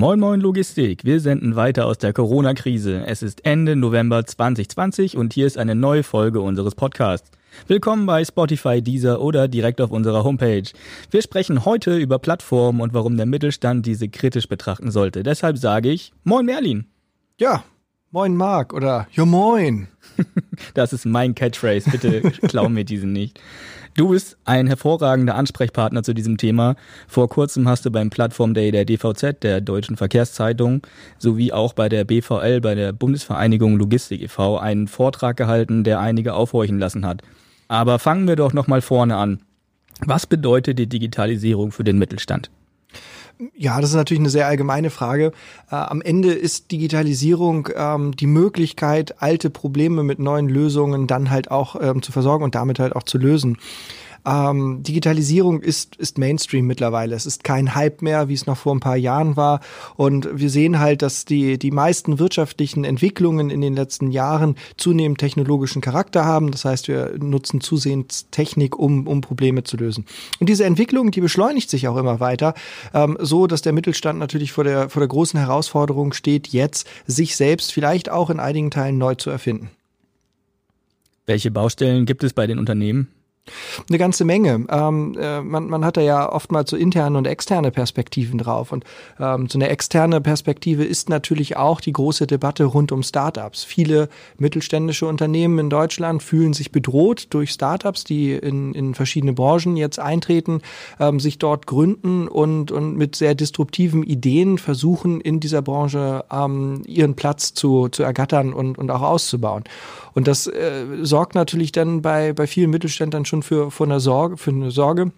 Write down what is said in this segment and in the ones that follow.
Moin Moin Logistik, wir senden weiter aus der Corona-Krise. Es ist Ende November 2020 und hier ist eine neue Folge unseres Podcasts. Willkommen bei Spotify, Deezer oder direkt auf unserer Homepage. Wir sprechen heute über Plattformen und warum der Mittelstand diese kritisch betrachten sollte. Deshalb sage ich Moin Merlin. Ja, Moin Marc oder Jo Moin. das ist mein Catchphrase, bitte klau mir diesen nicht. Du bist ein hervorragender Ansprechpartner zu diesem Thema. Vor kurzem hast du beim Plattform Day der DVZ, der Deutschen Verkehrszeitung, sowie auch bei der BVL, bei der Bundesvereinigung Logistik e.V., einen Vortrag gehalten, der einige aufhorchen lassen hat. Aber fangen wir doch nochmal vorne an. Was bedeutet die Digitalisierung für den Mittelstand? Ja, das ist natürlich eine sehr allgemeine Frage. Äh, am Ende ist Digitalisierung ähm, die Möglichkeit, alte Probleme mit neuen Lösungen dann halt auch ähm, zu versorgen und damit halt auch zu lösen. Ähm, Digitalisierung ist, ist Mainstream mittlerweile. Es ist kein Hype mehr, wie es noch vor ein paar Jahren war. Und wir sehen halt, dass die, die meisten wirtschaftlichen Entwicklungen in den letzten Jahren zunehmend technologischen Charakter haben. Das heißt, wir nutzen zusehends Technik, um, um Probleme zu lösen. Und diese Entwicklung, die beschleunigt sich auch immer weiter, ähm, so dass der Mittelstand natürlich vor der, vor der großen Herausforderung steht, jetzt sich selbst vielleicht auch in einigen Teilen neu zu erfinden. Welche Baustellen gibt es bei den Unternehmen? Eine ganze Menge. Ähm, äh, man, man hat da ja oftmals so interne und externe Perspektiven drauf. Und ähm, so eine externe Perspektive ist natürlich auch die große Debatte rund um Startups. Viele mittelständische Unternehmen in Deutschland fühlen sich bedroht durch Startups, die in, in verschiedene Branchen jetzt eintreten, ähm, sich dort gründen und, und mit sehr disruptiven Ideen versuchen, in dieser Branche ähm, ihren Platz zu, zu ergattern und, und auch auszubauen. Und das äh, sorgt natürlich dann bei, bei vielen Mittelständlern schon für, für eine Sorge, für eine Sorge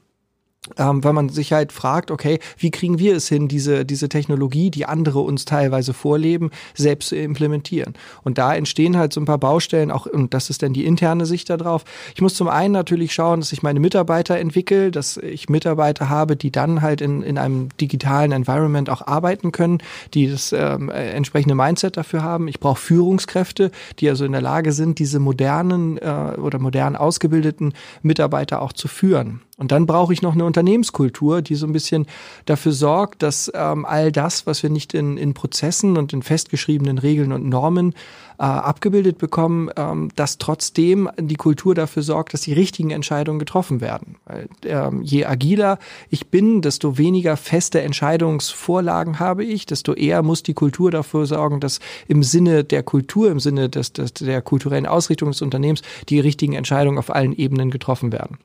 ähm, weil man sich halt fragt, okay, wie kriegen wir es hin, diese, diese Technologie, die andere uns teilweise vorleben, selbst zu implementieren. Und da entstehen halt so ein paar Baustellen, auch, und das ist dann die interne Sicht darauf. Ich muss zum einen natürlich schauen, dass ich meine Mitarbeiter entwickle, dass ich Mitarbeiter habe, die dann halt in, in einem digitalen Environment auch arbeiten können, die das ähm, äh, entsprechende Mindset dafür haben. Ich brauche Führungskräfte, die also in der Lage sind, diese modernen äh, oder modern ausgebildeten Mitarbeiter auch zu führen. Und dann brauche ich noch eine Unternehmenskultur, die so ein bisschen dafür sorgt, dass ähm, all das, was wir nicht in, in Prozessen und in festgeschriebenen Regeln und Normen äh, abgebildet bekommen, ähm, dass trotzdem die Kultur dafür sorgt, dass die richtigen Entscheidungen getroffen werden. Weil, ähm, je agiler ich bin, desto weniger feste Entscheidungsvorlagen habe ich, desto eher muss die Kultur dafür sorgen, dass im Sinne der Kultur, im Sinne des, des, der kulturellen Ausrichtung des Unternehmens die richtigen Entscheidungen auf allen Ebenen getroffen werden.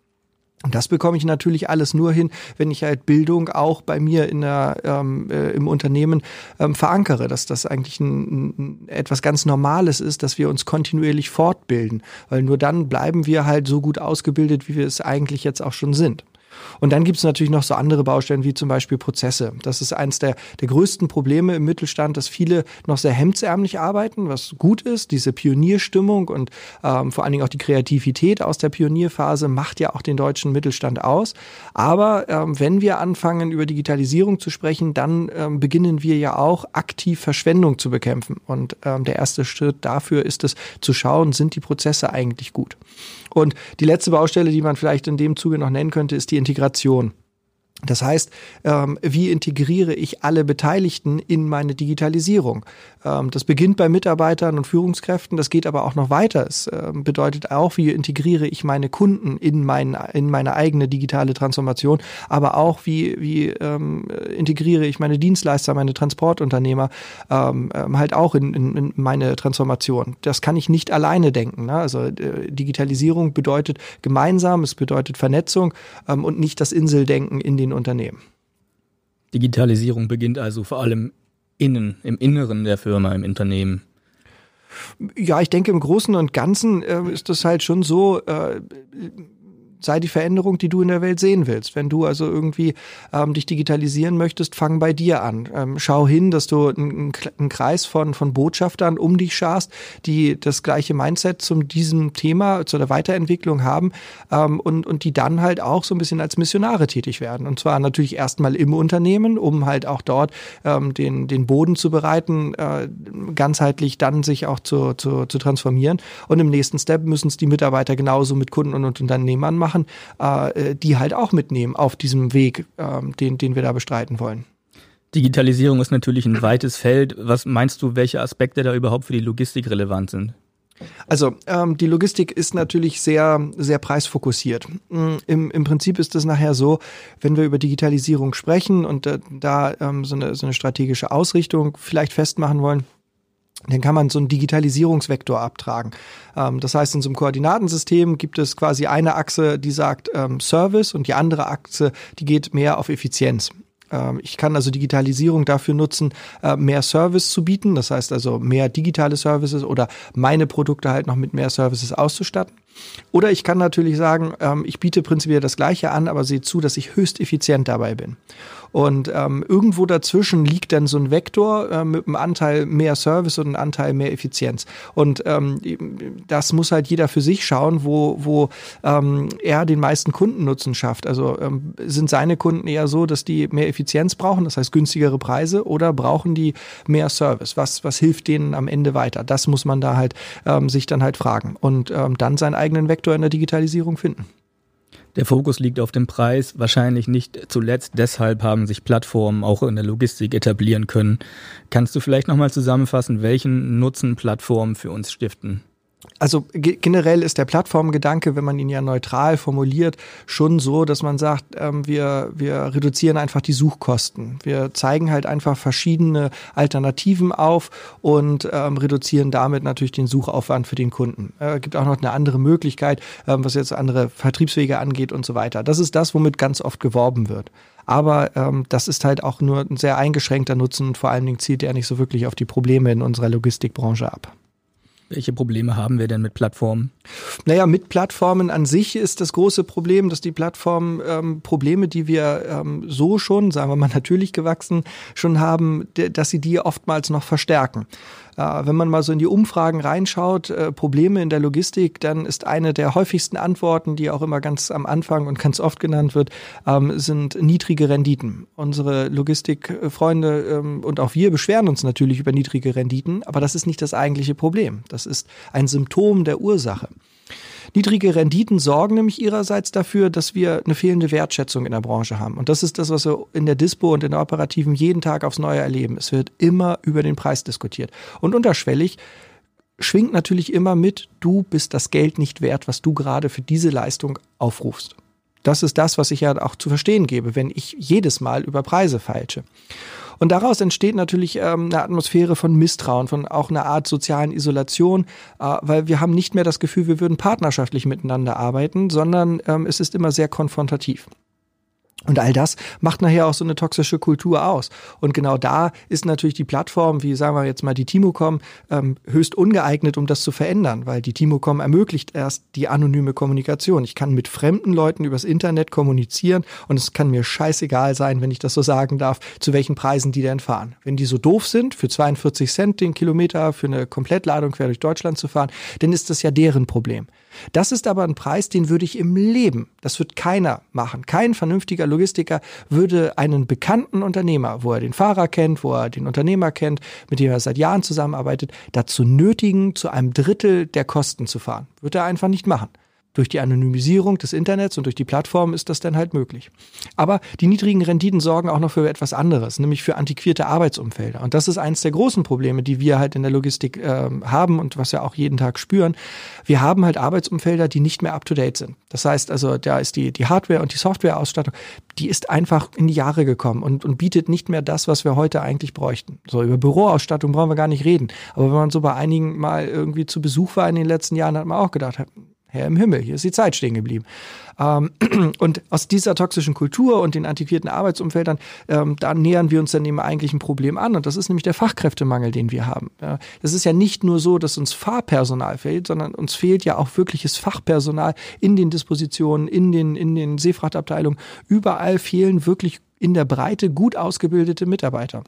Und das bekomme ich natürlich alles nur hin, wenn ich halt Bildung auch bei mir in der, ähm, äh, im Unternehmen ähm, verankere, dass das eigentlich ein, ein, etwas ganz Normales ist, dass wir uns kontinuierlich fortbilden, weil nur dann bleiben wir halt so gut ausgebildet, wie wir es eigentlich jetzt auch schon sind. Und dann gibt es natürlich noch so andere Baustellen wie zum Beispiel Prozesse. Das ist eines der, der größten Probleme im Mittelstand, dass viele noch sehr hemdsärmlich arbeiten, was gut ist. Diese Pionierstimmung und ähm, vor allen Dingen auch die Kreativität aus der Pionierphase macht ja auch den deutschen Mittelstand aus. Aber ähm, wenn wir anfangen, über Digitalisierung zu sprechen, dann ähm, beginnen wir ja auch aktiv Verschwendung zu bekämpfen. Und ähm, der erste Schritt dafür ist es zu schauen, sind die Prozesse eigentlich gut. Und die letzte Baustelle, die man vielleicht in dem Zuge noch nennen könnte, ist die Integration. Das heißt, ähm, wie integriere ich alle Beteiligten in meine Digitalisierung? Ähm, das beginnt bei Mitarbeitern und Führungskräften, das geht aber auch noch weiter. Es ähm, bedeutet auch, wie integriere ich meine Kunden in, mein, in meine eigene digitale Transformation, aber auch, wie, wie ähm, integriere ich meine Dienstleister, meine Transportunternehmer ähm, ähm, halt auch in, in, in, meine Transformation. Das kann ich nicht alleine denken. Ne? Also äh, Digitalisierung bedeutet gemeinsam, es bedeutet Vernetzung und nicht das Inseldenken in den den Unternehmen. Digitalisierung beginnt also vor allem innen, im Inneren der Firma, im Unternehmen. Ja, ich denke, im Großen und Ganzen äh, ist das halt schon so, äh, sei die Veränderung, die du in der Welt sehen willst. Wenn du also irgendwie ähm, dich digitalisieren möchtest, fang bei dir an. Ähm, schau hin, dass du einen, einen Kreis von, von Botschaftern um dich schaust, die das gleiche Mindset zu diesem Thema, zu der Weiterentwicklung haben ähm, und, und die dann halt auch so ein bisschen als Missionare tätig werden. Und zwar natürlich erstmal im Unternehmen, um halt auch dort ähm, den, den Boden zu bereiten, äh, ganzheitlich dann sich auch zu, zu, zu transformieren. Und im nächsten Step müssen es die Mitarbeiter genauso mit Kunden und Unternehmern machen machen, äh, die halt auch mitnehmen auf diesem Weg, äh, den, den wir da bestreiten wollen. Digitalisierung ist natürlich ein weites Feld. Was meinst du, welche Aspekte da überhaupt für die Logistik relevant sind? Also ähm, die Logistik ist natürlich sehr, sehr preisfokussiert. Mm, Im, Im Prinzip ist es nachher so, wenn wir über Digitalisierung sprechen und äh, da ähm, so, eine, so eine strategische Ausrichtung vielleicht festmachen wollen, dann kann man so einen Digitalisierungsvektor abtragen. Ähm, das heißt, in so einem Koordinatensystem gibt es quasi eine Achse, die sagt ähm, Service und die andere Achse, die geht mehr auf Effizienz. Ähm, ich kann also Digitalisierung dafür nutzen, äh, mehr Service zu bieten, das heißt also mehr digitale Services oder meine Produkte halt noch mit mehr Services auszustatten. Oder ich kann natürlich sagen, ich biete prinzipiell das Gleiche an, aber sehe zu, dass ich höchst effizient dabei bin. Und ähm, irgendwo dazwischen liegt dann so ein Vektor äh, mit einem Anteil mehr Service und einem Anteil mehr Effizienz. Und ähm, das muss halt jeder für sich schauen, wo, wo ähm, er den meisten Kundennutzen schafft. Also ähm, sind seine Kunden eher so, dass die mehr Effizienz brauchen, das heißt günstigere Preise, oder brauchen die mehr Service? Was, was hilft denen am Ende weiter? Das muss man da halt ähm, sich dann halt fragen und ähm, dann seinen eigenen Vektor in der Digitalisierung finden. Der Fokus liegt auf dem Preis, wahrscheinlich nicht zuletzt. Deshalb haben sich Plattformen auch in der Logistik etablieren können. Kannst du vielleicht nochmal zusammenfassen, welchen Nutzen Plattformen für uns stiften? Also generell ist der Plattformgedanke, wenn man ihn ja neutral formuliert, schon so, dass man sagt, ähm, wir, wir reduzieren einfach die Suchkosten. Wir zeigen halt einfach verschiedene Alternativen auf und ähm, reduzieren damit natürlich den Suchaufwand für den Kunden. Es äh, gibt auch noch eine andere Möglichkeit, ähm, was jetzt andere Vertriebswege angeht und so weiter. Das ist das, womit ganz oft geworben wird. Aber ähm, das ist halt auch nur ein sehr eingeschränkter Nutzen und vor allen Dingen zielt er nicht so wirklich auf die Probleme in unserer Logistikbranche ab. Welche Probleme haben wir denn mit Plattformen? Naja, mit Plattformen an sich ist das große Problem, dass die Plattformen ähm, Probleme, die wir ähm, so schon, sagen wir mal natürlich gewachsen, schon haben, dass sie die oftmals noch verstärken. Äh, wenn man mal so in die Umfragen reinschaut, äh, Probleme in der Logistik, dann ist eine der häufigsten Antworten, die auch immer ganz am Anfang und ganz oft genannt wird, ähm, sind niedrige Renditen. Unsere Logistikfreunde ähm, und auch wir beschweren uns natürlich über niedrige Renditen, aber das ist nicht das eigentliche Problem. Das ist ein Symptom der Ursache. Niedrige Renditen sorgen nämlich ihrerseits dafür, dass wir eine fehlende Wertschätzung in der Branche haben. Und das ist das, was wir in der Dispo und in der Operativen jeden Tag aufs Neue erleben. Es wird immer über den Preis diskutiert. Und unterschwellig schwingt natürlich immer mit, du bist das Geld nicht wert, was du gerade für diese Leistung aufrufst. Das ist das, was ich ja auch zu verstehen gebe, wenn ich jedes Mal über Preise feilsche. Und daraus entsteht natürlich ähm, eine Atmosphäre von Misstrauen, von auch einer Art sozialen Isolation, äh, weil wir haben nicht mehr das Gefühl, wir würden partnerschaftlich miteinander arbeiten, sondern ähm, es ist immer sehr konfrontativ. Und all das macht nachher auch so eine toxische Kultur aus. Und genau da ist natürlich die Plattform, wie sagen wir jetzt mal die Timocom, ähm, höchst ungeeignet, um das zu verändern, weil die Timocom ermöglicht erst die anonyme Kommunikation. Ich kann mit fremden Leuten übers Internet kommunizieren und es kann mir scheißegal sein, wenn ich das so sagen darf, zu welchen Preisen die denn fahren. Wenn die so doof sind, für 42 Cent den Kilometer für eine Komplettladung quer durch Deutschland zu fahren, dann ist das ja deren Problem. Das ist aber ein Preis, den würde ich im Leben, das wird keiner machen. Kein vernünftiger Logistiker würde einen bekannten Unternehmer, wo er den Fahrer kennt, wo er den Unternehmer kennt, mit dem er seit Jahren zusammenarbeitet, dazu nötigen, zu einem Drittel der Kosten zu fahren. Wird er einfach nicht machen. Durch die Anonymisierung des Internets und durch die Plattform ist das dann halt möglich. Aber die niedrigen Renditen sorgen auch noch für etwas anderes, nämlich für antiquierte Arbeitsumfelder. Und das ist eines der großen Probleme, die wir halt in der Logistik äh, haben und was wir auch jeden Tag spüren. Wir haben halt Arbeitsumfelder, die nicht mehr up-to-date sind. Das heißt also, da ist die, die Hardware- und die Softwareausstattung, die ist einfach in die Jahre gekommen und, und bietet nicht mehr das, was wir heute eigentlich bräuchten. So, über Büroausstattung brauchen wir gar nicht reden. Aber wenn man so bei einigen mal irgendwie zu Besuch war in den letzten Jahren, hat man auch gedacht, Herr im Himmel, hier ist die Zeit stehen geblieben. Ähm, und aus dieser toxischen Kultur und den antiquierten Arbeitsumfeldern, ähm, da nähern wir uns dann dem eigentlichen Problem an. Und das ist nämlich der Fachkräftemangel, den wir haben. Das ist ja nicht nur so, dass uns Fahrpersonal fehlt, sondern uns fehlt ja auch wirkliches Fachpersonal in den Dispositionen, in den, in den Seefrachtabteilungen. Überall fehlen wirklich in der Breite gut ausgebildete Mitarbeiter.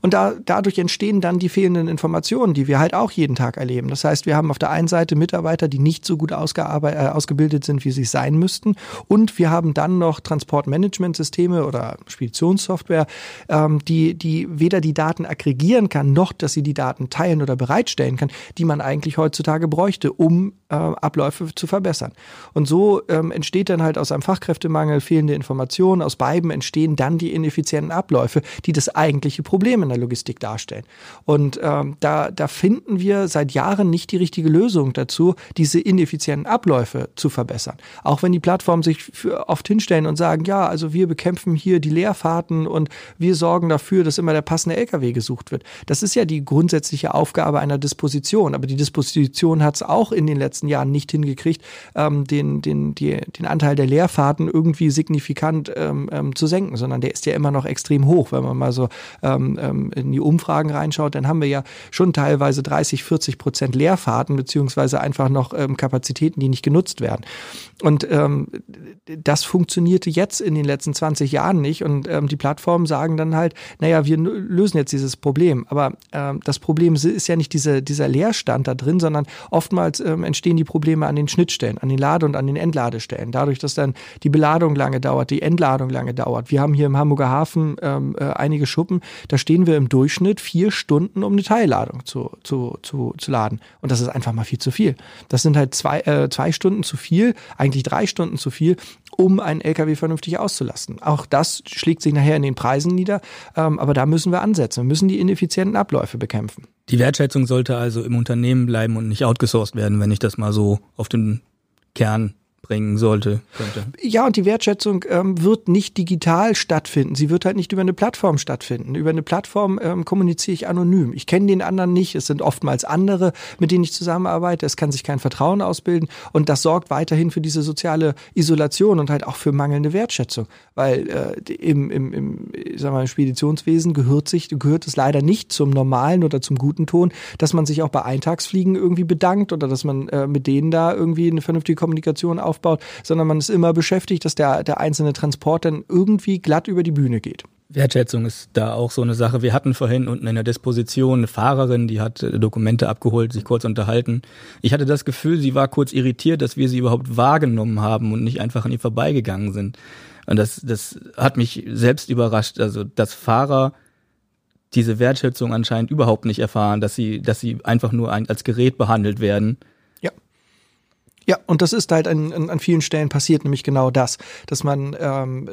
Und da, dadurch entstehen dann die fehlenden Informationen, die wir halt auch jeden Tag erleben. Das heißt, wir haben auf der einen Seite Mitarbeiter, die nicht so gut äh, ausgebildet sind, wie sie sein müssten. Und wir haben dann noch Transportmanagementsysteme oder Speditionssoftware, ähm, die, die weder die Daten aggregieren kann, noch dass sie die Daten teilen oder bereitstellen kann, die man eigentlich heutzutage bräuchte, um äh, Abläufe zu verbessern. Und so ähm, entsteht dann halt aus einem Fachkräftemangel fehlende Informationen. Aus beiden entstehen dann die ineffizienten Abläufe, die das eigentliche Problem Problem in der Logistik darstellen. Und ähm, da, da finden wir seit Jahren nicht die richtige Lösung dazu, diese ineffizienten Abläufe zu verbessern. Auch wenn die Plattformen sich oft hinstellen und sagen, ja, also wir bekämpfen hier die Leerfahrten und wir sorgen dafür, dass immer der passende LKW gesucht wird. Das ist ja die grundsätzliche Aufgabe einer Disposition. Aber die Disposition hat es auch in den letzten Jahren nicht hingekriegt, ähm, den, den, die, den Anteil der Leerfahrten irgendwie signifikant ähm, ähm, zu senken, sondern der ist ja immer noch extrem hoch, wenn man mal so ähm, ähm, in die Umfragen reinschaut, dann haben wir ja schon teilweise 30, 40 Prozent Leerfahrten beziehungsweise einfach noch ähm, Kapazitäten, die nicht genutzt werden. Und ähm, das funktionierte jetzt in den letzten 20 Jahren nicht. Und ähm, die Plattformen sagen dann halt, naja, wir lösen jetzt dieses Problem. Aber ähm, das Problem ist ja nicht diese, dieser Leerstand da drin, sondern oftmals ähm, entstehen die Probleme an den Schnittstellen, an den Lade- und an den Entladestellen. Dadurch, dass dann die Beladung lange dauert, die Entladung lange dauert. Wir haben hier im Hamburger Hafen ähm, äh, einige Schuppen, da stehen wir im Durchschnitt vier Stunden, um eine Teilladung zu, zu, zu, zu laden. Und das ist einfach mal viel zu viel. Das sind halt zwei, äh, zwei Stunden zu viel, eigentlich drei Stunden zu viel, um einen LKW vernünftig auszulasten. Auch das schlägt sich nachher in den Preisen nieder, ähm, aber da müssen wir ansetzen. Wir müssen die ineffizienten Abläufe bekämpfen. Die Wertschätzung sollte also im Unternehmen bleiben und nicht outgesourced werden, wenn ich das mal so auf den Kern bringen sollte. Könnte. Ja, und die Wertschätzung ähm, wird nicht digital stattfinden. Sie wird halt nicht über eine Plattform stattfinden. Über eine Plattform ähm, kommuniziere ich anonym. Ich kenne den anderen nicht. Es sind oftmals andere, mit denen ich zusammenarbeite. Es kann sich kein Vertrauen ausbilden. Und das sorgt weiterhin für diese soziale Isolation und halt auch für mangelnde Wertschätzung. Weil äh, im, im, im, sag mal, im Speditionswesen gehört, sich, gehört es leider nicht zum normalen oder zum guten Ton, dass man sich auch bei Eintagsfliegen irgendwie bedankt oder dass man äh, mit denen da irgendwie eine vernünftige Kommunikation auf aufbaut, sondern man ist immer beschäftigt, dass der, der einzelne Transport dann irgendwie glatt über die Bühne geht. Wertschätzung ist da auch so eine Sache. Wir hatten vorhin unten in der Disposition eine Fahrerin, die hat äh, Dokumente abgeholt, sich kurz unterhalten. Ich hatte das Gefühl, sie war kurz irritiert, dass wir sie überhaupt wahrgenommen haben und nicht einfach an ihr vorbeigegangen sind. Und das, das hat mich selbst überrascht. Also, dass Fahrer diese Wertschätzung anscheinend überhaupt nicht erfahren, dass sie, dass sie einfach nur ein, als Gerät behandelt werden ja, und das ist halt an, an, vielen Stellen passiert, nämlich genau das, dass man ähm,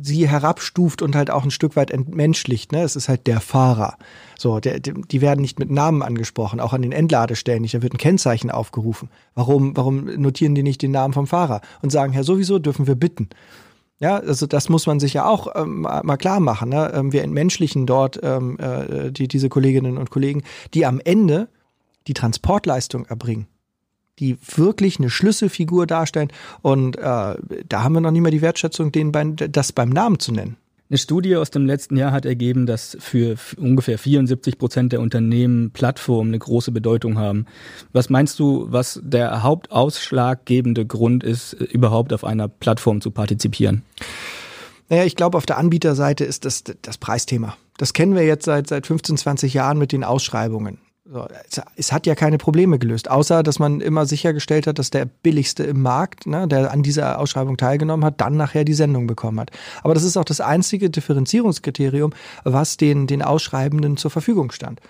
sie herabstuft und halt auch ein Stück weit entmenschlicht. Ne? Es ist halt der Fahrer. So, der, die werden nicht mit Namen angesprochen, auch an den Endladestellen nicht. Da wird ein Kennzeichen aufgerufen. Warum, warum notieren die nicht den Namen vom Fahrer und sagen, Herr, sowieso dürfen wir bitten? Ja, also das muss man sich ja auch ähm, mal klar machen. Ne? Ähm, wir entmenschlichen dort ähm, äh, die, diese Kolleginnen und Kollegen, die am Ende die Transportleistung erbringen die wirklich eine Schlüsselfigur darstellen. Und äh, da haben wir noch nicht mal die Wertschätzung, denen beim, das beim Namen zu nennen. Eine Studie aus dem letzten Jahr hat ergeben, dass für ungefähr 74 Prozent der Unternehmen Plattformen eine große Bedeutung haben. Was meinst du, was der hauptausschlaggebende Grund ist, überhaupt auf einer Plattform zu partizipieren? Naja, ich glaube, auf der Anbieterseite ist das das Preisthema. Das kennen wir jetzt seit, seit 15, 20 Jahren mit den Ausschreibungen. So, es hat ja keine Probleme gelöst, außer dass man immer sichergestellt hat, dass der billigste im Markt, ne, der an dieser Ausschreibung teilgenommen hat, dann nachher die Sendung bekommen hat. Aber das ist auch das einzige Differenzierungskriterium, was den, den Ausschreibenden zur Verfügung stand.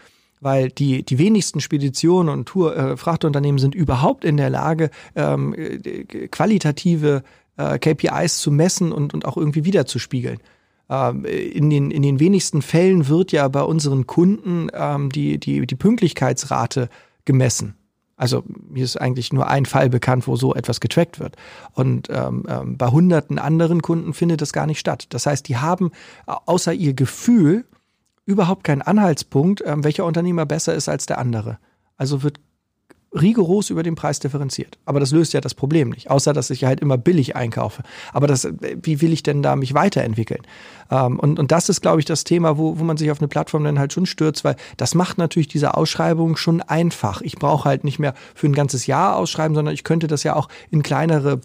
Weil die, die wenigsten Speditionen und Tour, äh, Frachtunternehmen sind überhaupt in der Lage, ähm, äh, qualitative äh, KPIs zu messen und, und auch irgendwie wiederzuspiegeln. Ähm, in den, in den wenigsten Fällen wird ja bei unseren Kunden ähm, die, die, die Pünktlichkeitsrate gemessen. Also mir ist eigentlich nur ein Fall bekannt, wo so etwas getrackt wird. Und ähm, ähm, bei hunderten anderen Kunden findet das gar nicht statt. Das heißt, die haben außer ihr Gefühl überhaupt keinen Anhaltspunkt, ähm, welcher Unternehmer besser ist als der andere. Also wird rigoros über den Preis differenziert. Aber das löst ja das Problem nicht, außer dass ich halt immer billig einkaufe. Aber das, wie will ich denn da mich weiterentwickeln? Ähm, und, und das ist, glaube ich, das Thema, wo, wo man sich auf eine Plattform dann halt schon stürzt, weil das macht natürlich diese Ausschreibung schon einfach. Ich brauche halt nicht mehr für ein ganzes Jahr ausschreiben, sondern ich könnte das ja auch in kleinere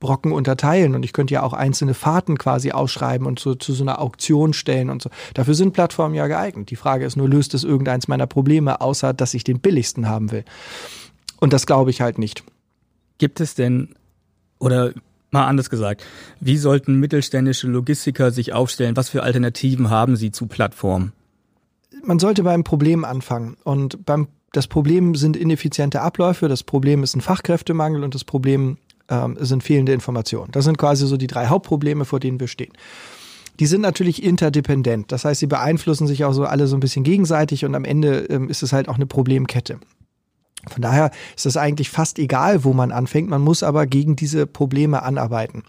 Brocken unterteilen und ich könnte ja auch einzelne Fahrten quasi ausschreiben und so, zu so einer Auktion stellen und so. Dafür sind Plattformen ja geeignet. Die Frage ist nur, löst es irgendeins meiner Probleme, außer dass ich den billigsten haben will? Und das glaube ich halt nicht. Gibt es denn, oder mal anders gesagt, wie sollten mittelständische Logistiker sich aufstellen? Was für Alternativen haben sie zu Plattformen? Man sollte beim Problem anfangen. Und beim, das Problem sind ineffiziente Abläufe, das Problem ist ein Fachkräftemangel und das Problem ähm, sind fehlende Informationen. Das sind quasi so die drei Hauptprobleme, vor denen wir stehen. Die sind natürlich interdependent. Das heißt, sie beeinflussen sich auch so alle so ein bisschen gegenseitig und am Ende ähm, ist es halt auch eine Problemkette. Von daher ist es eigentlich fast egal, wo man anfängt. Man muss aber gegen diese Probleme anarbeiten.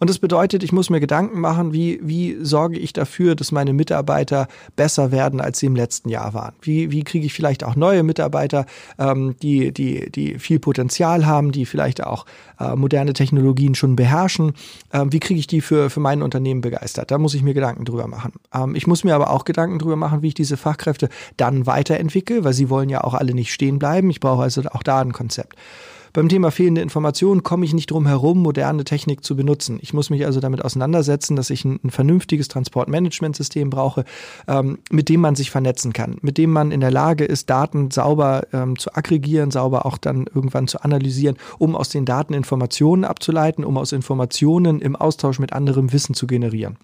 Und das bedeutet, ich muss mir Gedanken machen, wie, wie sorge ich dafür, dass meine Mitarbeiter besser werden, als sie im letzten Jahr waren? Wie, wie kriege ich vielleicht auch neue Mitarbeiter, ähm, die, die, die viel Potenzial haben, die vielleicht auch äh, moderne Technologien schon beherrschen? Ähm, wie kriege ich die für, für mein Unternehmen begeistert? Da muss ich mir Gedanken drüber machen. Ähm, ich muss mir aber auch Gedanken drüber machen, wie ich diese Fachkräfte dann weiterentwickle, weil sie wollen ja auch alle nicht stehen bleiben. Ich brauche also auch da ein Konzept. Beim Thema fehlende Informationen komme ich nicht drum herum, moderne Technik zu benutzen. Ich muss mich also damit auseinandersetzen, dass ich ein, ein vernünftiges Transportmanagementsystem brauche, ähm, mit dem man sich vernetzen kann, mit dem man in der Lage ist, Daten sauber ähm, zu aggregieren, sauber auch dann irgendwann zu analysieren, um aus den Daten Informationen abzuleiten, um aus Informationen im Austausch mit anderem Wissen zu generieren.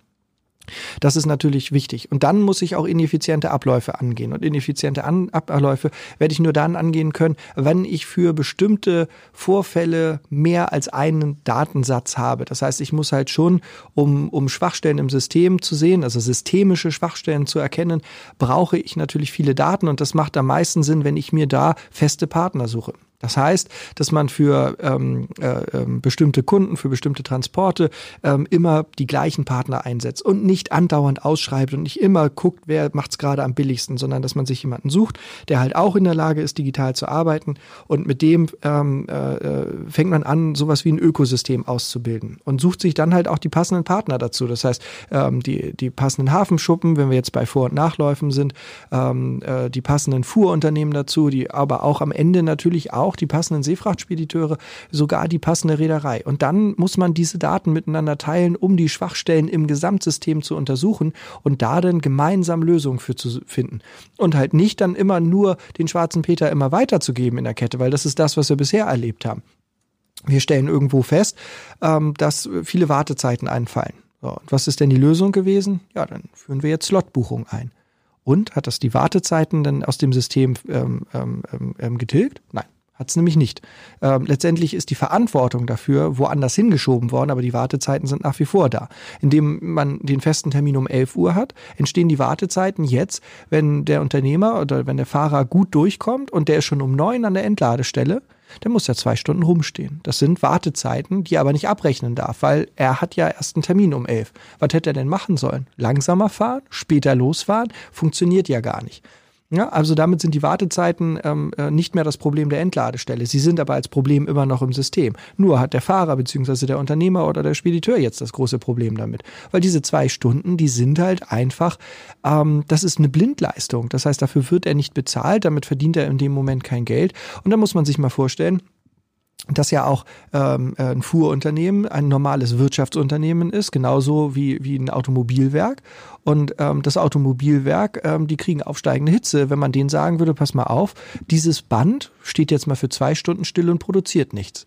Das ist natürlich wichtig. Und dann muss ich auch ineffiziente Abläufe angehen. Und ineffiziente An Abläufe werde ich nur dann angehen können, wenn ich für bestimmte Vorfälle mehr als einen Datensatz habe. Das heißt, ich muss halt schon, um, um Schwachstellen im System zu sehen, also systemische Schwachstellen zu erkennen, brauche ich natürlich viele Daten. Und das macht am meisten Sinn, wenn ich mir da feste Partner suche. Das heißt, dass man für ähm, äh, ähm, bestimmte Kunden, für bestimmte Transporte ähm, immer die gleichen Partner einsetzt und nicht andauernd ausschreibt und nicht immer guckt, wer macht es gerade am billigsten, sondern dass man sich jemanden sucht, der halt auch in der Lage ist, digital zu arbeiten und mit dem ähm, äh, äh, fängt man an, sowas wie ein Ökosystem auszubilden und sucht sich dann halt auch die passenden Partner dazu. Das heißt, ähm, die, die passenden Hafenschuppen, wenn wir jetzt bei Vor- und Nachläufen sind, ähm, äh, die passenden Fuhrunternehmen dazu, die aber auch am Ende natürlich auch auch die passenden Seefrachtspediteure, sogar die passende Reederei. Und dann muss man diese Daten miteinander teilen, um die Schwachstellen im Gesamtsystem zu untersuchen und da dann gemeinsam Lösungen für zu finden. Und halt nicht dann immer nur den schwarzen Peter immer weiterzugeben in der Kette, weil das ist das, was wir bisher erlebt haben. Wir stellen irgendwo fest, ähm, dass viele Wartezeiten einfallen. Und was ist denn die Lösung gewesen? Ja, dann führen wir jetzt Slotbuchung ein. Und hat das die Wartezeiten dann aus dem System ähm, ähm, ähm, getilgt? Nein. Hat es nämlich nicht. Ähm, letztendlich ist die Verantwortung dafür woanders hingeschoben worden, aber die Wartezeiten sind nach wie vor da. Indem man den festen Termin um 11 Uhr hat, entstehen die Wartezeiten jetzt, wenn der Unternehmer oder wenn der Fahrer gut durchkommt und der ist schon um 9 an der Entladestelle, dann muss er zwei Stunden rumstehen. Das sind Wartezeiten, die er aber nicht abrechnen darf, weil er hat ja erst einen Termin um 11. Was hätte er denn machen sollen? Langsamer fahren? Später losfahren? Funktioniert ja gar nicht. Ja, also damit sind die Wartezeiten ähm, äh, nicht mehr das Problem der Entladestelle. Sie sind aber als Problem immer noch im System. Nur hat der Fahrer bzw. der Unternehmer oder der Spediteur jetzt das große Problem damit. Weil diese zwei Stunden, die sind halt einfach, ähm, das ist eine Blindleistung. Das heißt, dafür wird er nicht bezahlt, damit verdient er in dem Moment kein Geld. Und da muss man sich mal vorstellen, dass ja auch ähm, äh, ein Fuhrunternehmen ein normales Wirtschaftsunternehmen ist, genauso wie, wie ein Automobilwerk. Und ähm, das Automobilwerk, ähm, die kriegen aufsteigende Hitze, wenn man denen sagen würde, pass mal auf, dieses Band steht jetzt mal für zwei Stunden still und produziert nichts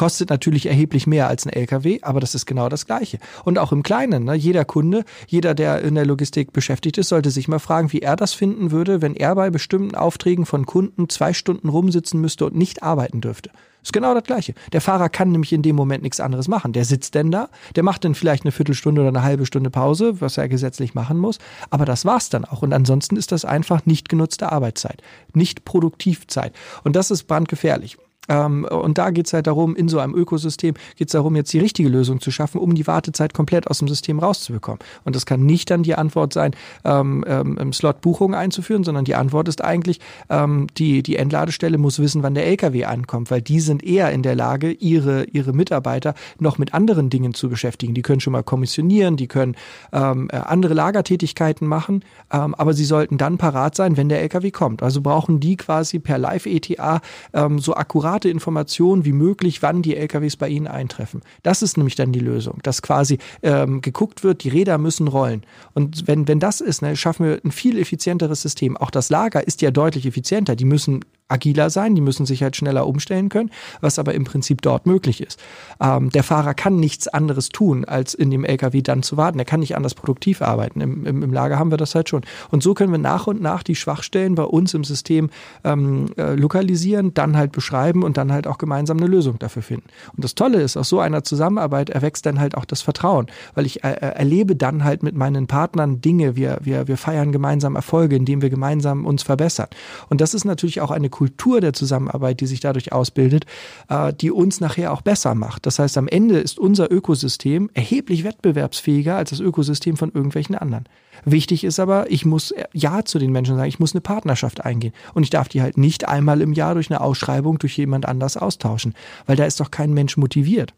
kostet natürlich erheblich mehr als ein LKW, aber das ist genau das Gleiche. Und auch im Kleinen, ne? jeder Kunde, jeder, der in der Logistik beschäftigt ist, sollte sich mal fragen, wie er das finden würde, wenn er bei bestimmten Aufträgen von Kunden zwei Stunden rumsitzen müsste und nicht arbeiten dürfte. Ist genau das Gleiche. Der Fahrer kann nämlich in dem Moment nichts anderes machen. Der sitzt denn da, der macht dann vielleicht eine Viertelstunde oder eine halbe Stunde Pause, was er gesetzlich machen muss. Aber das war's dann auch. Und ansonsten ist das einfach nicht genutzte Arbeitszeit, nicht Produktivzeit. Und das ist brandgefährlich. Ähm, und da geht es halt darum, in so einem Ökosystem geht es darum, jetzt die richtige Lösung zu schaffen, um die Wartezeit komplett aus dem System rauszubekommen. Und das kann nicht dann die Antwort sein, ähm, ähm, Slot-Buchungen einzuführen, sondern die Antwort ist eigentlich, ähm, die, die Endladestelle muss wissen, wann der LKW ankommt, weil die sind eher in der Lage, ihre, ihre Mitarbeiter noch mit anderen Dingen zu beschäftigen. Die können schon mal kommissionieren, die können ähm, äh, andere Lagertätigkeiten machen, ähm, aber sie sollten dann parat sein, wenn der LKW kommt. Also brauchen die quasi per Live-ETA ähm, so akkurat akkurate Informationen wie möglich, wann die LKWs bei Ihnen eintreffen. Das ist nämlich dann die Lösung, dass quasi ähm, geguckt wird, die Räder müssen rollen. Und wenn, wenn das ist, ne, schaffen wir ein viel effizienteres System. Auch das Lager ist ja deutlich effizienter. Die müssen agiler sein, die müssen sich halt schneller umstellen können, was aber im Prinzip dort möglich ist. Ähm, der Fahrer kann nichts anderes tun, als in dem LKW dann zu warten. Er kann nicht anders produktiv arbeiten. Im, im, im Lager haben wir das halt schon. Und so können wir nach und nach die Schwachstellen bei uns im System ähm, äh, lokalisieren, dann halt beschreiben und dann halt auch gemeinsam eine Lösung dafür finden. Und das Tolle ist, aus so einer Zusammenarbeit erwächst dann halt auch das Vertrauen, weil ich äh, äh erlebe dann halt mit meinen Partnern Dinge, wir, wir, wir feiern gemeinsam Erfolge, indem wir gemeinsam uns verbessern. Und das ist natürlich auch eine Kultur der Zusammenarbeit, die sich dadurch ausbildet, äh, die uns nachher auch besser macht. Das heißt, am Ende ist unser Ökosystem erheblich wettbewerbsfähiger als das Ökosystem von irgendwelchen anderen. Wichtig ist aber, ich muss Ja zu den Menschen sagen, ich muss eine Partnerschaft eingehen. Und ich darf die halt nicht einmal im Jahr durch eine Ausschreibung durch jemand anders austauschen, weil da ist doch kein Mensch motiviert,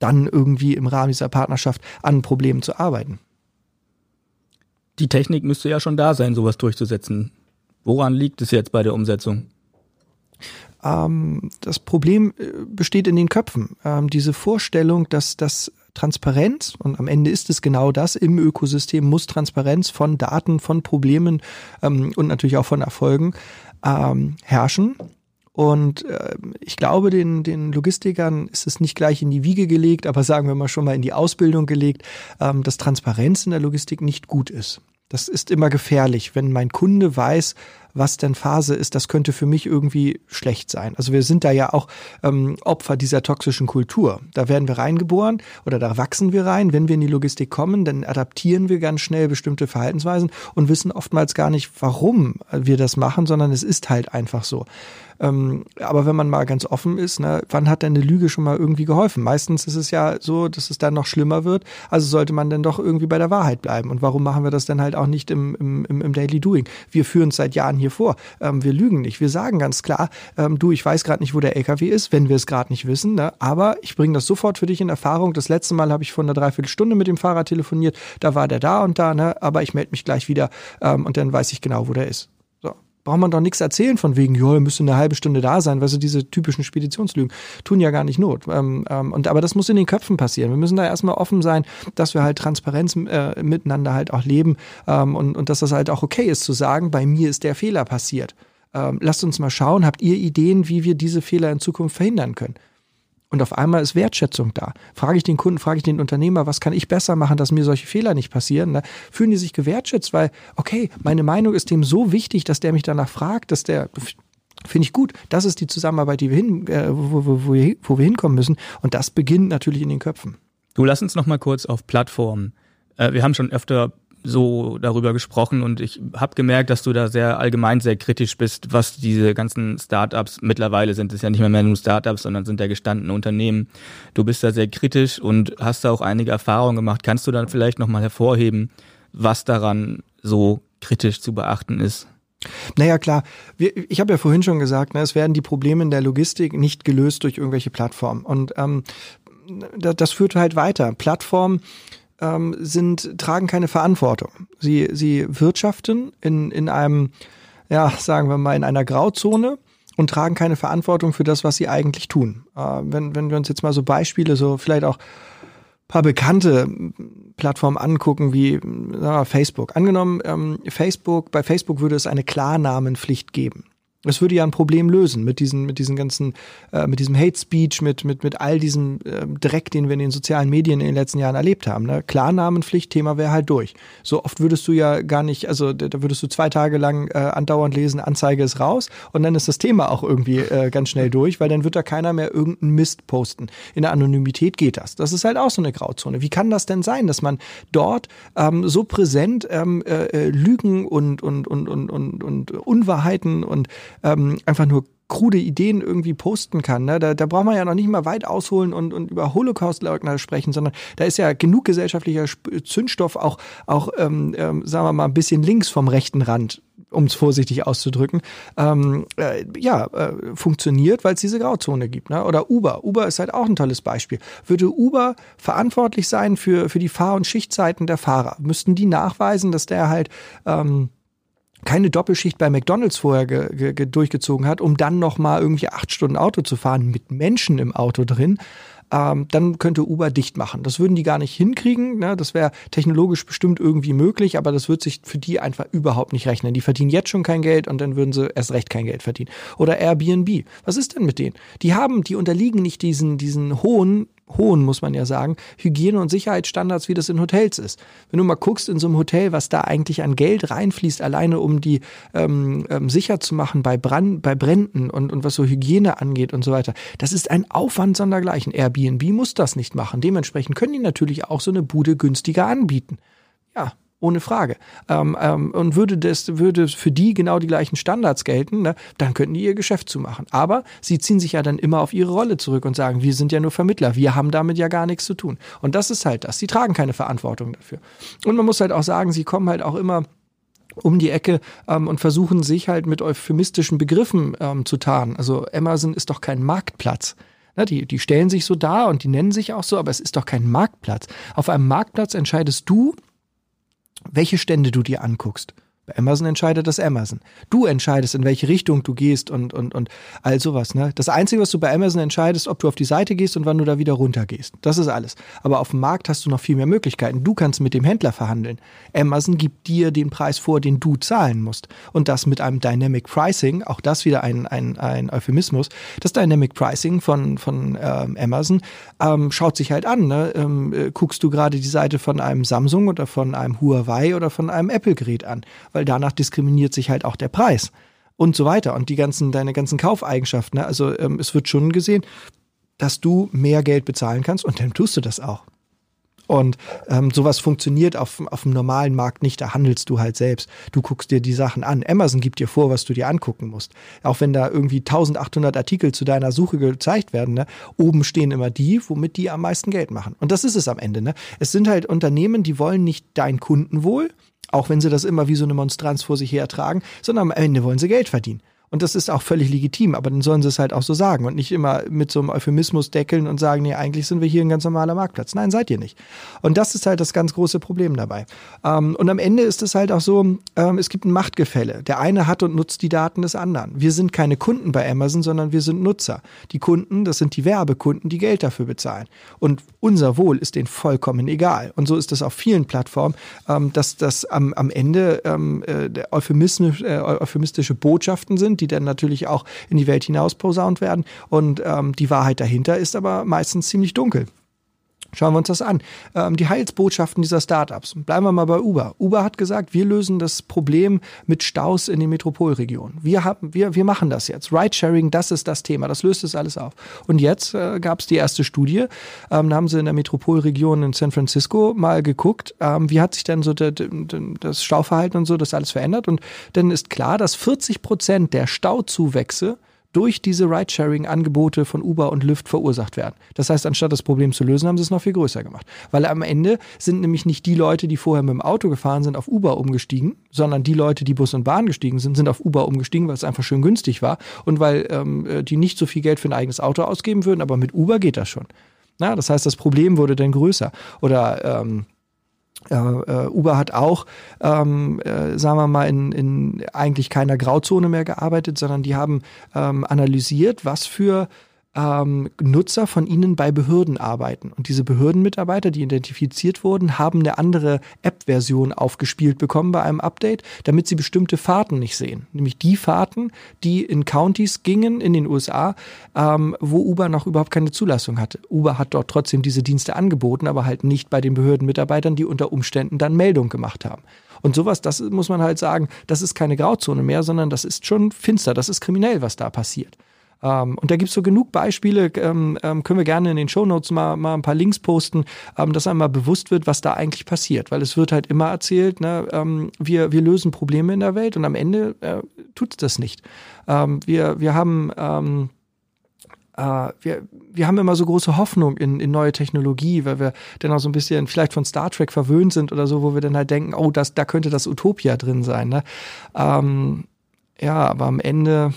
dann irgendwie im Rahmen dieser Partnerschaft an Problemen zu arbeiten. Die Technik müsste ja schon da sein, sowas durchzusetzen. Woran liegt es jetzt bei der Umsetzung? Ähm, das Problem äh, besteht in den Köpfen. Ähm, diese Vorstellung, dass das Transparenz, und am Ende ist es genau das, im Ökosystem muss Transparenz von Daten, von Problemen ähm, und natürlich auch von Erfolgen ähm, herrschen. Und äh, ich glaube, den, den Logistikern ist es nicht gleich in die Wiege gelegt, aber sagen wir mal schon mal in die Ausbildung gelegt, ähm, dass Transparenz in der Logistik nicht gut ist. Das ist immer gefährlich, wenn mein Kunde weiß, was denn Phase ist, das könnte für mich irgendwie schlecht sein. Also wir sind da ja auch ähm, Opfer dieser toxischen Kultur. Da werden wir reingeboren oder da wachsen wir rein. Wenn wir in die Logistik kommen, dann adaptieren wir ganz schnell bestimmte Verhaltensweisen und wissen oftmals gar nicht, warum wir das machen, sondern es ist halt einfach so. Ähm, aber wenn man mal ganz offen ist, ne, wann hat denn eine Lüge schon mal irgendwie geholfen? Meistens ist es ja so, dass es dann noch schlimmer wird. Also sollte man dann doch irgendwie bei der Wahrheit bleiben. Und warum machen wir das dann halt auch nicht im, im, im Daily Doing? Wir führen es seit Jahren hier vor. Ähm, wir lügen nicht. Wir sagen ganz klar, ähm, du, ich weiß gerade nicht, wo der LKW ist, wenn wir es gerade nicht wissen. Ne? Aber ich bringe das sofort für dich in Erfahrung. Das letzte Mal habe ich vor einer Dreiviertelstunde mit dem Fahrer telefoniert. Da war der da und da, ne? aber ich melde mich gleich wieder ähm, und dann weiß ich genau, wo der ist braucht man doch nichts erzählen von wegen, jo, müsste eine halbe Stunde da sein, weil so diese typischen Speditionslügen tun ja gar nicht Not. Ähm, ähm, und aber das muss in den Köpfen passieren. Wir müssen da erstmal offen sein, dass wir halt Transparenz äh, miteinander halt auch leben ähm, und, und dass das halt auch okay ist zu sagen, bei mir ist der Fehler passiert. Ähm, lasst uns mal schauen, habt ihr Ideen, wie wir diese Fehler in Zukunft verhindern können? Und auf einmal ist Wertschätzung da. Frage ich den Kunden, frage ich den Unternehmer, was kann ich besser machen, dass mir solche Fehler nicht passieren? Ne? Fühlen die sich gewertschätzt, weil, okay, meine Meinung ist dem so wichtig, dass der mich danach fragt, dass der Finde ich gut. Das ist die Zusammenarbeit, die wir hin, äh, wo, wo, wo, wo, wir hinkommen müssen. Und das beginnt natürlich in den Köpfen. Du lass uns noch mal kurz auf Plattformen. Äh, wir haben schon öfter so darüber gesprochen und ich habe gemerkt, dass du da sehr allgemein sehr kritisch bist, was diese ganzen Startups mittlerweile sind. Es ja nicht mehr, mehr nur Startups, sondern sind ja gestandene Unternehmen. Du bist da sehr kritisch und hast da auch einige Erfahrungen gemacht. Kannst du dann vielleicht nochmal hervorheben, was daran so kritisch zu beachten ist? Naja, klar. Wir, ich habe ja vorhin schon gesagt, ne, es werden die Probleme in der Logistik nicht gelöst durch irgendwelche Plattformen. Und ähm, das führt halt weiter. Plattformen ähm, sind, tragen keine Verantwortung. Sie, sie wirtschaften in, in einem, ja, sagen wir mal, in einer Grauzone und tragen keine Verantwortung für das, was sie eigentlich tun. Äh, wenn, wenn wir uns jetzt mal so Beispiele, so vielleicht auch paar bekannte Plattformen angucken, wie wir, Facebook. Angenommen, ähm, Facebook, bei Facebook würde es eine Klarnamenpflicht geben. Es würde ja ein Problem lösen mit diesen, mit diesen ganzen, äh, mit diesem Hate Speech, mit, mit, mit all diesem äh, Dreck, den wir in den sozialen Medien in den letzten Jahren erlebt haben. Ne? Klarnamenpflicht, Thema wäre halt durch. So oft würdest du ja gar nicht, also da würdest du zwei Tage lang äh, andauernd lesen, Anzeige ist raus und dann ist das Thema auch irgendwie äh, ganz schnell durch, weil dann wird da keiner mehr irgendeinen Mist posten. In der Anonymität geht das. Das ist halt auch so eine Grauzone. Wie kann das denn sein, dass man dort ähm, so präsent ähm, äh, äh Lügen und, und, und, und, und, und Unwahrheiten und ähm, einfach nur krude Ideen irgendwie posten kann. Ne? Da, da braucht man ja noch nicht mal weit ausholen und, und über Holocaust-Leugner sprechen, sondern da ist ja genug gesellschaftlicher Zündstoff auch, auch ähm, ähm, sagen wir mal, ein bisschen links vom rechten Rand um es vorsichtig auszudrücken, ähm, äh, ja, äh, funktioniert, weil es diese Grauzone gibt. Ne? Oder Uber. Uber ist halt auch ein tolles Beispiel. Würde Uber verantwortlich sein für, für die Fahr- und Schichtzeiten der Fahrer? Müssten die nachweisen, dass der halt ähm, keine Doppelschicht bei McDonalds vorher ge, ge, durchgezogen hat, um dann noch mal irgendwie acht Stunden Auto zu fahren mit Menschen im Auto drin, ähm, dann könnte Uber dicht machen. Das würden die gar nicht hinkriegen. Ne? Das wäre technologisch bestimmt irgendwie möglich, aber das wird sich für die einfach überhaupt nicht rechnen. Die verdienen jetzt schon kein Geld und dann würden sie erst recht kein Geld verdienen. Oder Airbnb. Was ist denn mit denen? Die haben, die unterliegen nicht diesen, diesen hohen hohen, muss man ja sagen, Hygiene- und Sicherheitsstandards, wie das in Hotels ist. Wenn du mal guckst in so einem Hotel, was da eigentlich an Geld reinfließt, alleine um die ähm, ähm, sicher zu machen bei, Brand, bei Bränden und, und was so Hygiene angeht und so weiter, das ist ein Aufwand sondergleichen. Airbnb muss das nicht machen. Dementsprechend können die natürlich auch so eine Bude günstiger anbieten. Ja, ohne Frage. Ähm, ähm, und würde das, würde für die genau die gleichen Standards gelten, ne, dann könnten die ihr Geschäft zumachen. Aber sie ziehen sich ja dann immer auf ihre Rolle zurück und sagen, wir sind ja nur Vermittler, wir haben damit ja gar nichts zu tun. Und das ist halt das. Sie tragen keine Verantwortung dafür. Und man muss halt auch sagen, sie kommen halt auch immer um die Ecke ähm, und versuchen sich halt mit euphemistischen Begriffen ähm, zu tarnen. Also Amazon ist doch kein Marktplatz. Na, die, die stellen sich so dar und die nennen sich auch so, aber es ist doch kein Marktplatz. Auf einem Marktplatz entscheidest du welche Stände du dir anguckst. Amazon entscheidet das Amazon. Du entscheidest, in welche Richtung du gehst und, und, und all sowas. Ne? Das Einzige, was du bei Amazon entscheidest, ob du auf die Seite gehst und wann du da wieder runter gehst. Das ist alles. Aber auf dem Markt hast du noch viel mehr Möglichkeiten. Du kannst mit dem Händler verhandeln. Amazon gibt dir den Preis vor, den du zahlen musst. Und das mit einem Dynamic Pricing, auch das wieder ein, ein, ein Euphemismus. Das Dynamic Pricing von, von ähm, Amazon ähm, schaut sich halt an. Ne? Ähm, äh, guckst du gerade die Seite von einem Samsung oder von einem Huawei oder von einem Apple-Gerät an weil danach diskriminiert sich halt auch der Preis und so weiter und die ganzen, deine ganzen Kaufeigenschaften. Ne? Also ähm, es wird schon gesehen, dass du mehr Geld bezahlen kannst und dann tust du das auch. Und ähm, sowas funktioniert auf, auf dem normalen Markt nicht, da handelst du halt selbst. Du guckst dir die Sachen an. Amazon gibt dir vor, was du dir angucken musst. Auch wenn da irgendwie 1800 Artikel zu deiner Suche gezeigt werden, ne? oben stehen immer die, womit die am meisten Geld machen. Und das ist es am Ende. Ne? Es sind halt Unternehmen, die wollen nicht dein Kundenwohl, auch wenn sie das immer wie so eine Monstranz vor sich hertragen, sondern am Ende wollen sie Geld verdienen. Und das ist auch völlig legitim, aber dann sollen sie es halt auch so sagen und nicht immer mit so einem Euphemismus deckeln und sagen, nee, eigentlich sind wir hier ein ganz normaler Marktplatz. Nein, seid ihr nicht. Und das ist halt das ganz große Problem dabei. Ähm, und am Ende ist es halt auch so, ähm, es gibt ein Machtgefälle. Der eine hat und nutzt die Daten des anderen. Wir sind keine Kunden bei Amazon, sondern wir sind Nutzer. Die Kunden, das sind die Werbekunden, die Geld dafür bezahlen. Und unser Wohl ist denen vollkommen egal. Und so ist es auf vielen Plattformen, ähm, dass das am, am Ende ähm, äh, äh, euphemistische Botschaften sind, die dann natürlich auch in die Welt hinaus posaunt werden. Und ähm, die Wahrheit dahinter ist aber meistens ziemlich dunkel. Schauen wir uns das an. Ähm, die Heilsbotschaften dieser Startups. Bleiben wir mal bei Uber. Uber hat gesagt, wir lösen das Problem mit Staus in den Metropolregionen. Wir, haben, wir, wir machen das jetzt. Ridesharing, das ist das Thema. Das löst es alles auf. Und jetzt äh, gab es die erste Studie. Ähm, da haben sie in der Metropolregion in San Francisco mal geguckt, ähm, wie hat sich denn so de, de, de, das Stauverhalten und so das alles verändert. Und dann ist klar, dass 40 Prozent der Stauzuwächse durch diese Ridesharing-Angebote von Uber und Lyft verursacht werden. Das heißt, anstatt das Problem zu lösen, haben sie es noch viel größer gemacht. Weil am Ende sind nämlich nicht die Leute, die vorher mit dem Auto gefahren sind, auf Uber umgestiegen, sondern die Leute, die Bus und Bahn gestiegen sind, sind auf Uber umgestiegen, weil es einfach schön günstig war und weil ähm, äh, die nicht so viel Geld für ein eigenes Auto ausgeben würden, aber mit Uber geht das schon. Na, das heißt, das Problem wurde dann größer. Oder ähm, äh, äh, Uber hat auch, ähm, äh, sagen wir mal, in, in eigentlich keiner Grauzone mehr gearbeitet, sondern die haben ähm, analysiert, was für ähm, Nutzer von ihnen bei Behörden arbeiten. Und diese Behördenmitarbeiter, die identifiziert wurden, haben eine andere App-Version aufgespielt bekommen bei einem Update, damit sie bestimmte Fahrten nicht sehen. Nämlich die Fahrten, die in Counties gingen in den USA, ähm, wo Uber noch überhaupt keine Zulassung hatte. Uber hat dort trotzdem diese Dienste angeboten, aber halt nicht bei den Behördenmitarbeitern, die unter Umständen dann Meldung gemacht haben. Und sowas, das muss man halt sagen, das ist keine Grauzone mehr, sondern das ist schon finster, das ist kriminell, was da passiert. Ähm, und da gibt's so genug Beispiele, ähm, ähm, können wir gerne in den Shownotes mal, mal ein paar Links posten, ähm, dass einmal bewusst wird, was da eigentlich passiert. Weil es wird halt immer erzählt, ne, ähm, wir, wir lösen Probleme in der Welt und am Ende äh, tut das nicht. Ähm, wir, wir haben ähm, Uh, wir, wir haben immer so große Hoffnung in, in neue Technologie, weil wir dann auch so ein bisschen vielleicht von Star Trek verwöhnt sind oder so, wo wir dann halt denken, oh, das, da könnte das Utopia drin sein. Ne? Ähm, ja, aber am Ende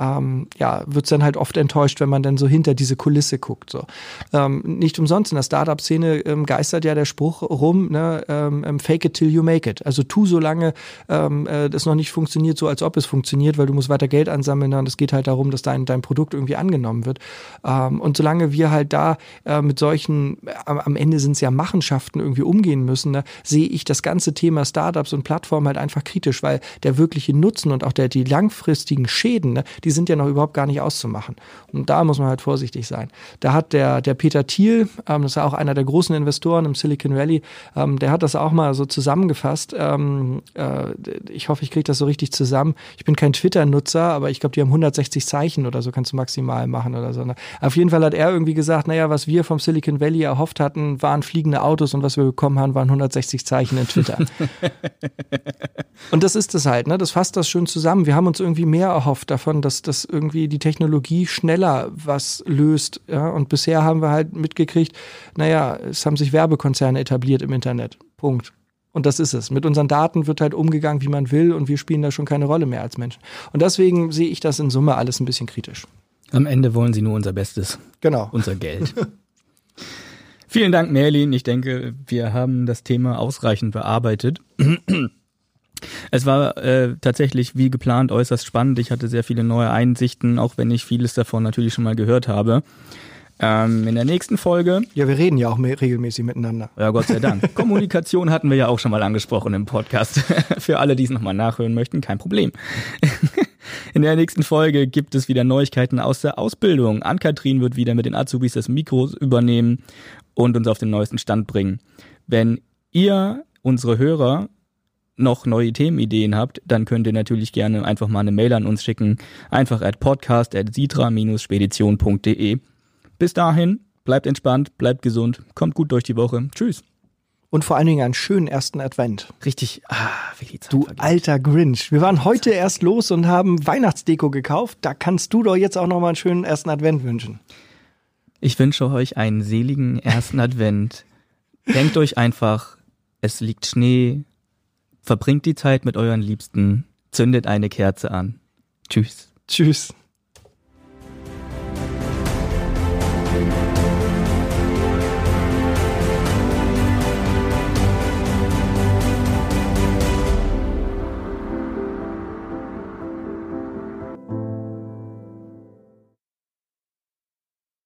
ähm, ja, wird's dann halt oft enttäuscht, wenn man dann so hinter diese Kulisse guckt. So. Ähm, nicht umsonst in der Startup-Szene ähm, geistert ja der Spruch rum, ne, ähm, ähm, fake it till you make it. Also tu so lange ähm, äh, das noch nicht funktioniert, so als ob es funktioniert, weil du musst weiter Geld ansammeln und es geht halt darum, dass dein, dein Produkt irgendwie angenommen wird. Ähm, und solange wir halt da äh, mit solchen, äh, am Ende sind es ja Machenschaften irgendwie umgehen müssen, ne, sehe ich das ganze Thema Startups und Plattformen halt einfach kritisch, weil der wirkliche Nutzen und auch der, die langfristigen Schäden, ne, die sind ja noch überhaupt gar nicht auszumachen. Und da muss man halt vorsichtig sein. Da hat der, der Peter Thiel, ähm, das ist auch einer der großen Investoren im Silicon Valley, ähm, der hat das auch mal so zusammengefasst. Ähm, äh, ich hoffe, ich kriege das so richtig zusammen. Ich bin kein Twitter-Nutzer, aber ich glaube, die haben 160 Zeichen oder so, kannst du maximal machen oder so. Ne? Auf jeden Fall hat er irgendwie gesagt, naja, was wir vom Silicon Valley erhofft hatten, waren fliegende Autos und was wir bekommen haben, waren 160 Zeichen in Twitter. und das ist es halt, ne? Das fasst das schön zusammen. Wir haben uns irgendwie mehr erhofft davon, dass, dass irgendwie die Technologie schneller was löst. Ja? Und bisher haben wir halt mitgekriegt, naja, es haben sich Werbekonzerne etabliert im Internet. Punkt. Und das ist es. Mit unseren Daten wird halt umgegangen, wie man will, und wir spielen da schon keine Rolle mehr als Menschen. Und deswegen sehe ich das in Summe alles ein bisschen kritisch. Am Ende wollen sie nur unser Bestes. Genau. Unser Geld. Vielen Dank, Merlin. Ich denke, wir haben das Thema ausreichend bearbeitet. Es war äh, tatsächlich wie geplant äußerst spannend. Ich hatte sehr viele neue Einsichten, auch wenn ich vieles davon natürlich schon mal gehört habe. Ähm, in der nächsten Folge. Ja, wir reden ja auch regelmäßig miteinander. Ja, Gott sei Dank. Kommunikation hatten wir ja auch schon mal angesprochen im Podcast. Für alle, die es nochmal nachhören möchten, kein Problem. In der nächsten Folge gibt es wieder Neuigkeiten aus der Ausbildung. Ann-Kathrin wird wieder mit den Azubis das Mikro übernehmen und uns auf den neuesten Stand bringen. Wenn ihr, unsere Hörer, noch neue Themenideen habt, dann könnt ihr natürlich gerne einfach mal eine Mail an uns schicken. Einfach at podcast at sitra-spedition.de. Bis dahin, bleibt entspannt, bleibt gesund, kommt gut durch die Woche. Tschüss. Und vor allen Dingen einen schönen ersten Advent. Richtig, ah, wie die Zeit Du vergeht. alter Grinch. Wir waren heute erst los und haben Weihnachtsdeko gekauft. Da kannst du doch jetzt auch noch mal einen schönen ersten Advent wünschen. Ich wünsche euch einen seligen ersten Advent. Denkt euch einfach, es liegt Schnee. Verbringt die Zeit mit euren Liebsten. Zündet eine Kerze an. Tschüss. Tschüss.